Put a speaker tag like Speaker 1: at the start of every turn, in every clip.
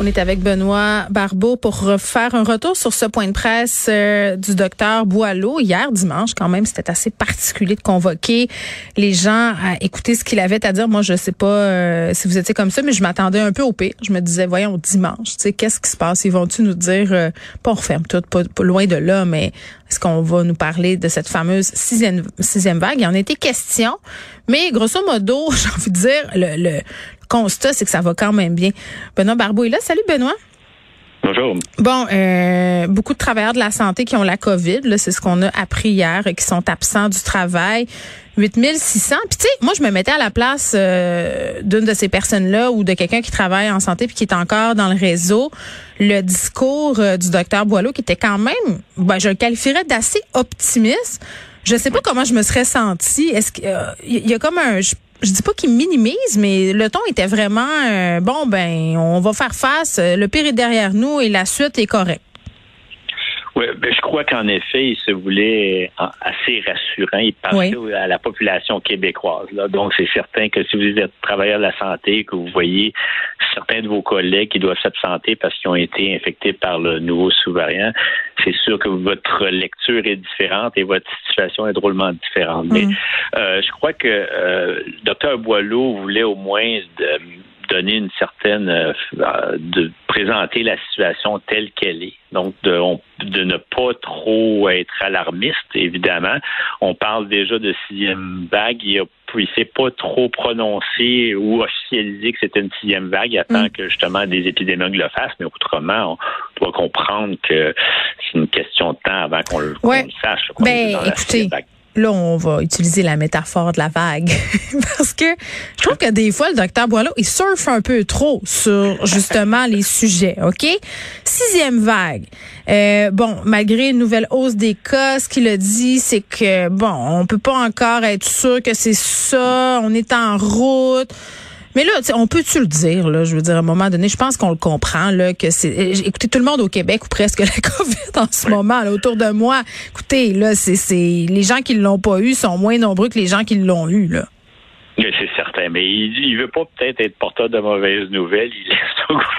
Speaker 1: On est avec Benoît Barbeau pour faire un retour sur ce point de presse euh, du docteur Boileau hier dimanche. Quand même, c'était assez particulier de convoquer les gens à écouter ce qu'il avait à dire. Moi, je sais pas euh, si vous étiez comme ça, mais je m'attendais un peu au pire. Je me disais, voyons, dimanche, tu sais, qu'est-ce qui se passe? Ils vont-tu nous dire, euh, pas on referme tout, pas, loin de là, mais est-ce qu'on va nous parler de cette fameuse sixième, sixième vague? Il en été question, mais grosso modo, j'ai envie de dire, le, le constat, c'est que ça va quand même bien. Benoît Barbeau est là. Salut Benoît.
Speaker 2: Bonjour.
Speaker 1: Bon, euh, beaucoup de travailleurs de la santé qui ont la COVID, c'est ce qu'on a appris hier, qui sont absents du travail. 8600. Puis tu sais, moi je me mettais à la place euh, d'une de ces personnes-là ou de quelqu'un qui travaille en santé puis qui est encore dans le réseau. Le discours euh, du docteur Boileau qui était quand même, ben, je le qualifierais d'assez optimiste. Je sais pas comment je me serais sentie. Est-ce qu'il y a comme un je, je dis pas qu'il minimise, mais le ton était vraiment euh, bon. Ben, on va faire face. Le pire est derrière nous et la suite est correcte.
Speaker 2: Oui, ben, je crois qu'en effet, il se voulait assez rassurant. Il parlait oui. à la population québécoise. Là. Donc, c'est certain que si vous êtes travailleur de la santé, que vous voyez certains de vos collègues qui doivent s'absenter parce qu'ils ont été infectés par le nouveau sous-variant, c'est sûr que votre lecture est différente et votre situation est drôlement différente. Mm. Mais euh, je crois que euh, Dr Boileau voulait au moins de, donner une certaine euh, de présenter la situation telle qu'elle est. Donc de, on, de ne pas trop être alarmiste, évidemment. On parle déjà de sixième vague. Il ne s'est pas trop prononcé ou officialisé que c'était une sixième vague. Il attend mm. que justement des épidémiologues le fassent, mais autrement, on doit comprendre que c'est une question de temps avant qu'on le,
Speaker 1: ouais.
Speaker 2: qu le sache.
Speaker 1: Qu ben, écoutez, là, on va utiliser la métaphore de la vague. Parce que je trouve que des fois, le docteur Boileau, il surfe un peu trop sur justement les sujets, OK? Sixième vague. Euh, bon, malgré une nouvelle hausse des cas, ce qu'il a dit, c'est que, bon, on peut pas encore être sûr que c'est ça, on est en route. Mais là, on peut-tu le dire, là, je veux dire, à un moment donné, je pense qu'on le comprend, là, que c'est. Écoutez, tout le monde au Québec, ou presque la COVID en ce moment, là, autour de moi. Écoutez, là, c'est. Les gens qui ne l'ont pas eu sont moins nombreux que les gens qui l'ont eu, là.
Speaker 2: C'est certain, mais il, ne veut pas peut-être être porteur de mauvaises nouvelles. Il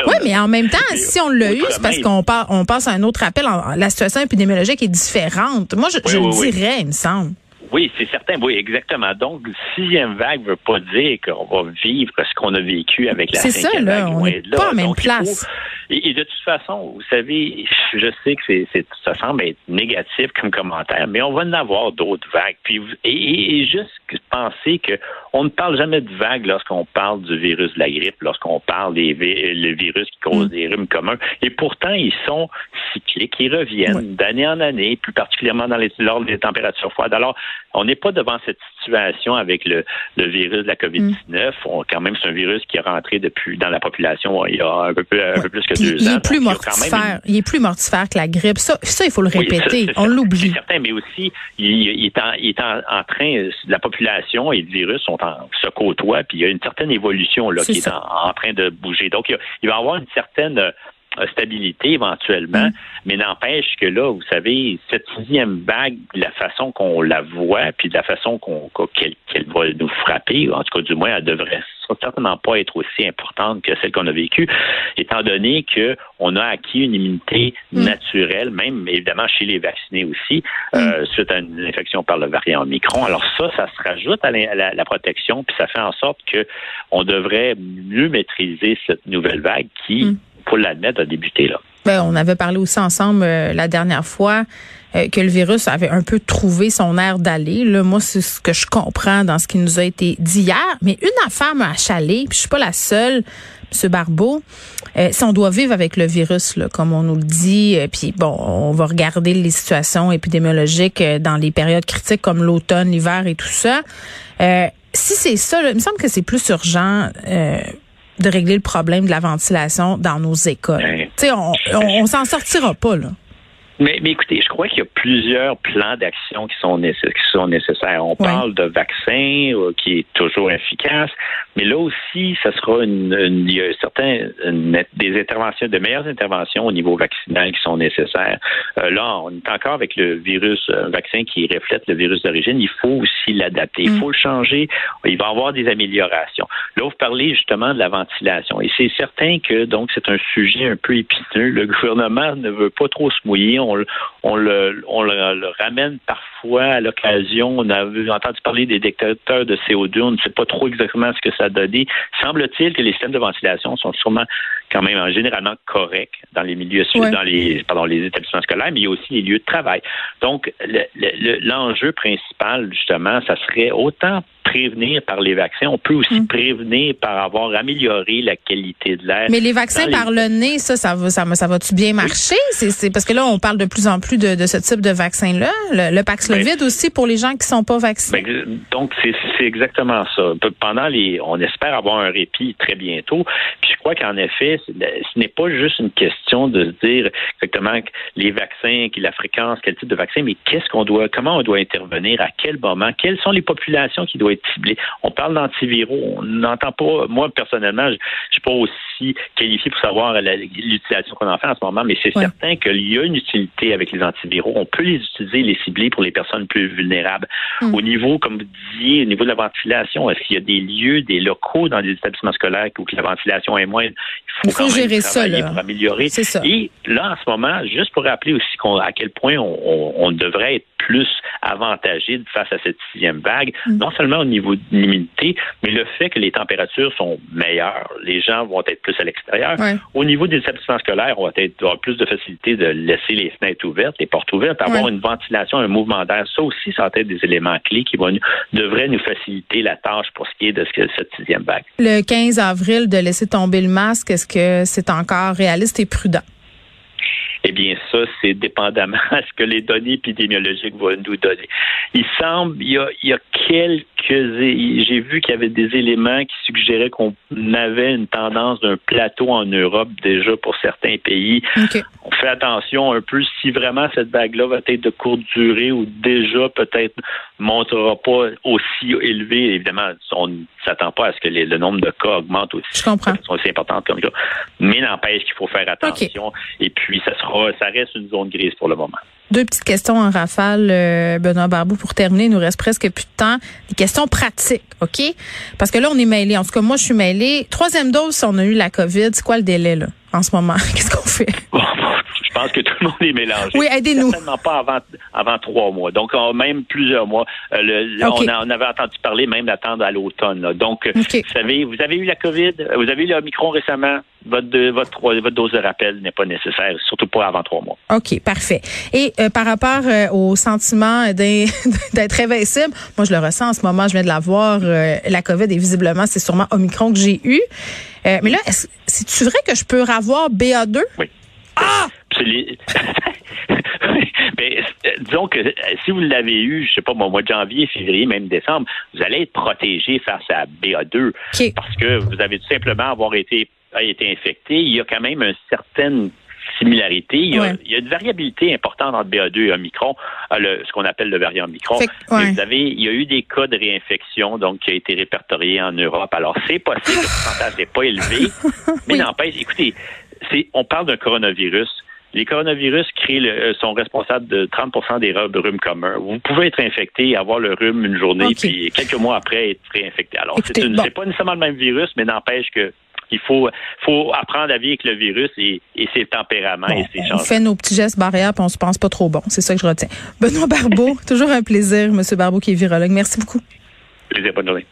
Speaker 1: oui, mais en même temps, si on l'a eu, c'est parce qu'on on passe à un autre appel. La situation épidémiologique est différente. Moi, je,
Speaker 2: oui,
Speaker 1: je
Speaker 2: oui,
Speaker 1: le dirais, il me semble.
Speaker 2: Oui, c'est certain. Oui, exactement. Donc, sixième vague veut pas dire qu'on va vivre ce qu'on a vécu avec la cinquième
Speaker 1: ça, là,
Speaker 2: vague.
Speaker 1: On n'est pas en même
Speaker 2: Donc,
Speaker 1: place.
Speaker 2: Faut, et, et, de toute façon, vous savez, je sais que c'est, c'est, ça semble être négatif comme commentaire, mais on va en avoir d'autres vagues. Puis, et, et juste penser que on ne parle jamais de vagues lorsqu'on parle du virus de la grippe, lorsqu'on parle des le virus qui cause mm. des rhumes communs. Et pourtant, ils sont cycliques, ils reviennent oui. d'année en année, plus particulièrement dans les, lors des températures froides. Alors, on n'est pas devant cette situation avec le, le virus de la COVID-19. Mm. On, quand même, c'est un virus qui est rentré depuis dans la population il y a un peu, plus, un peu plus que
Speaker 1: Puis
Speaker 2: deux
Speaker 1: il
Speaker 2: ans.
Speaker 1: Est plus mortifère. Il, est plus mortifère que la grippe. Ça, ça il faut le répéter.
Speaker 2: Oui, ça,
Speaker 1: on l'oublie.
Speaker 2: C'est certain, mais aussi, il, il est, en, il est en, en, train, la population et le virus sont en, se côtoient, puis il y a une certaine évolution là, qui ça. est en, en, train de bouger. Donc, il, il va y avoir une certaine stabilité éventuellement, mm. mais n'empêche que là, vous savez, cette sixième vague, la façon qu'on la voit, puis de la façon qu'on qu'elle qu va nous frapper, en tout cas du moins, elle devrait certainement pas être aussi importante que celle qu'on a vécue, étant donné que on a acquis une immunité mm. naturelle, même évidemment chez les vaccinés aussi, mm. euh, suite à une infection par le variant Omicron. Alors ça, ça se rajoute à la, la, la protection, puis ça fait en sorte que on devrait mieux maîtriser cette nouvelle vague qui faut l'admettre, a débuté là.
Speaker 1: Ben, on avait parlé aussi ensemble euh, la dernière fois euh, que le virus avait un peu trouvé son air d'aller. Là, moi, c'est ce que je comprends dans ce qui nous a été dit hier. Mais une affaire m'a achalée, puis je suis pas la seule, M. Barbeau. Euh, si on doit vivre avec le virus, là, comme on nous le dit, puis bon, on va regarder les situations épidémiologiques dans les périodes critiques comme l'automne, l'hiver et tout ça. si c'est ça, il me semble que c'est plus urgent de régler le problème de la ventilation dans nos écoles. Tu on, on, on s'en sortira pas, là.
Speaker 2: Mais, mais, écoutez, je crois qu'il y a plusieurs plans d'action qui sont, nécessaires, qui sont nécessaires. On parle de vaccins euh, qui est toujours efficace, mais là aussi, ça sera une, il y a certains des interventions, de meilleures interventions au niveau vaccinal qui sont nécessaires. Euh, là, on est encore avec le virus, un vaccin qui reflète le virus d'origine. Il faut aussi l'adapter, il mm. faut le changer. Il va y avoir des améliorations. Là, vous parlez justement de la ventilation, et c'est certain que donc c'est un sujet un peu épineux. Le gouvernement ne veut pas trop se mouiller on, le, ramène parfois à l'occasion. On a entendu parler des détecteurs de CO2. On ne sait pas trop exactement ce que ça a donné. Semble-t-il que les systèmes de ventilation sont sûrement quand même généralement corrects dans les milieux, dans les, pardon, les établissements scolaires, mais il y a aussi les lieux de travail. Donc, l'enjeu principal, justement, ça serait autant prévenir par les vaccins. On peut aussi mm. prévenir par avoir amélioré la qualité de l'air.
Speaker 1: Mais les vaccins par le nez, ça, ça va, ça, ça va-tu bien marcher? C'est parce que là, on parle de plus en plus de, de ce type de vaccin-là. Le, Paxlovid aussi pour les gens qui sont pas vaccinés.
Speaker 2: Ben, donc, c'est exactement ça. Pendant les, on espère avoir un répit très bientôt. Puis je crois qu'en effet, ce n'est pas juste une question de se dire exactement les vaccins, la fréquence, quel type de vaccin, mais qu'est-ce qu'on doit, comment on doit intervenir, à quel moment, quelles sont les populations qui doivent être on parle d'antiviraux. On n'entend pas, moi personnellement, je ne suis pas aussi qualifié pour savoir l'utilisation qu'on en fait en ce moment, mais c'est certain qu'il y a une utilité avec les antiviraux. On peut les utiliser, les cibler pour les personnes plus vulnérables. Hmm. Au niveau, comme vous disiez, au niveau de la ventilation, est-ce qu'il y a des lieux, des locaux dans les établissements scolaires où la ventilation est moins
Speaker 1: il faut, gérer ça
Speaker 2: pour améliorer. Et là, en ce moment, juste pour rappeler aussi à quel point on, devrait être plus avantagé face à cette sixième vague, mm. non seulement au niveau de l'humidité, mais le fait que les températures sont meilleures. Les gens vont être plus à l'extérieur. Au niveau des établissements scolaires, on va être, avoir plus de facilité de laisser les fenêtres ouvertes, les portes ouvertes, avoir une ventilation, un mouvement d'air. Ça aussi, ça va être des éléments clés qui vont, devraient nous faciliter la tâche pour ce qui est de cette sixième vague.
Speaker 1: Le 15 avril, de laisser tomber le masque, est-ce que c'est encore réaliste et prudent?
Speaker 2: Eh bien, ça, c'est dépendamment de ce que les données épidémiologiques vont nous donner. Il semble, il y a, il y a quelques, j'ai vu qu'il y avait des éléments qui suggéraient qu'on avait une tendance d'un plateau en Europe déjà pour certains pays. On fait attention un peu si vraiment cette vague-là va être de courte durée ou déjà peut-être montera pas aussi élevé. Évidemment, on ne s'attend pas à ce que le nombre de cas augmente aussi.
Speaker 1: Je comprends.
Speaker 2: C'est aussi important comme ça. Mais n'empêche qu'il faut faire attention. Et puis, ça sera, ça reste une zone grise pour le moment.
Speaker 1: Deux petites questions en rafale, euh, Benoît Barbou, pour terminer. Il nous reste presque plus de temps. Des questions pratiques, OK? Parce que là, on est mêlés. En tout cas, moi, je suis mêlée. Troisième dose, si on a eu la COVID, c'est quoi le délai, là, en ce moment? Qu'est-ce qu'on fait?
Speaker 2: je pense que tout le monde est mélangé.
Speaker 1: Oui, aidez-nous.
Speaker 2: Certainement pas avant, avant trois mois. Donc, même plusieurs mois. Euh, on, avait entendu parler même d'attendre à l'automne. Donc, vous savez, vous avez eu la COVID, vous avez eu le Micron récemment? Votre, votre, votre dose de rappel n'est pas nécessaire, surtout pas avant trois mois.
Speaker 1: OK, parfait. Et euh, par rapport euh, au sentiment d'être invincible, moi, je le ressens en ce moment, je viens de l'avoir. la COVID, et visiblement, c'est sûrement Omicron que j'ai eu. mais là, c'est-tu vrai que je peux avoir BA2?
Speaker 2: Oui.
Speaker 1: Ah!
Speaker 2: Mais, euh, disons que euh, si vous l'avez eu, je sais pas, au mois de janvier, février, même décembre, vous allez être protégé face à BA2 parce que vous avez tout simplement avoir été, été infecté. Il y a quand même une certaine similarité. Il y, a, il y, a, une variabilité importante entre BA2 et Omicron, euh, ce qu'on appelle le variant Omicron. Vous avez, il y a eu des cas de réinfection donc qui a été répertorié en Europe. Alors c'est possible le pourcentage n'est pas élevé, mais n'empêche, écoutez, c'est, on parle d'un coronavirus. Les coronavirus créent euh, sont responsables de 30 des rhumes communs. Vous pouvez être infecté, avoir le rhume une journée, puis quelques mois après être réinfecté. Alors, c'est, pas nécessairement le même virus, mais n'empêche que il faut, faut apprendre à vivre avec le virus et, ses tempéraments et ses changements.
Speaker 1: On fait nos petits gestes barrières puis on se pense pas trop bon. C'est ça que je retiens. Benoît Barbeau, toujours un plaisir, Monsieur Barbeau qui est virologue. Merci beaucoup.
Speaker 2: Plaisir, bonne journée.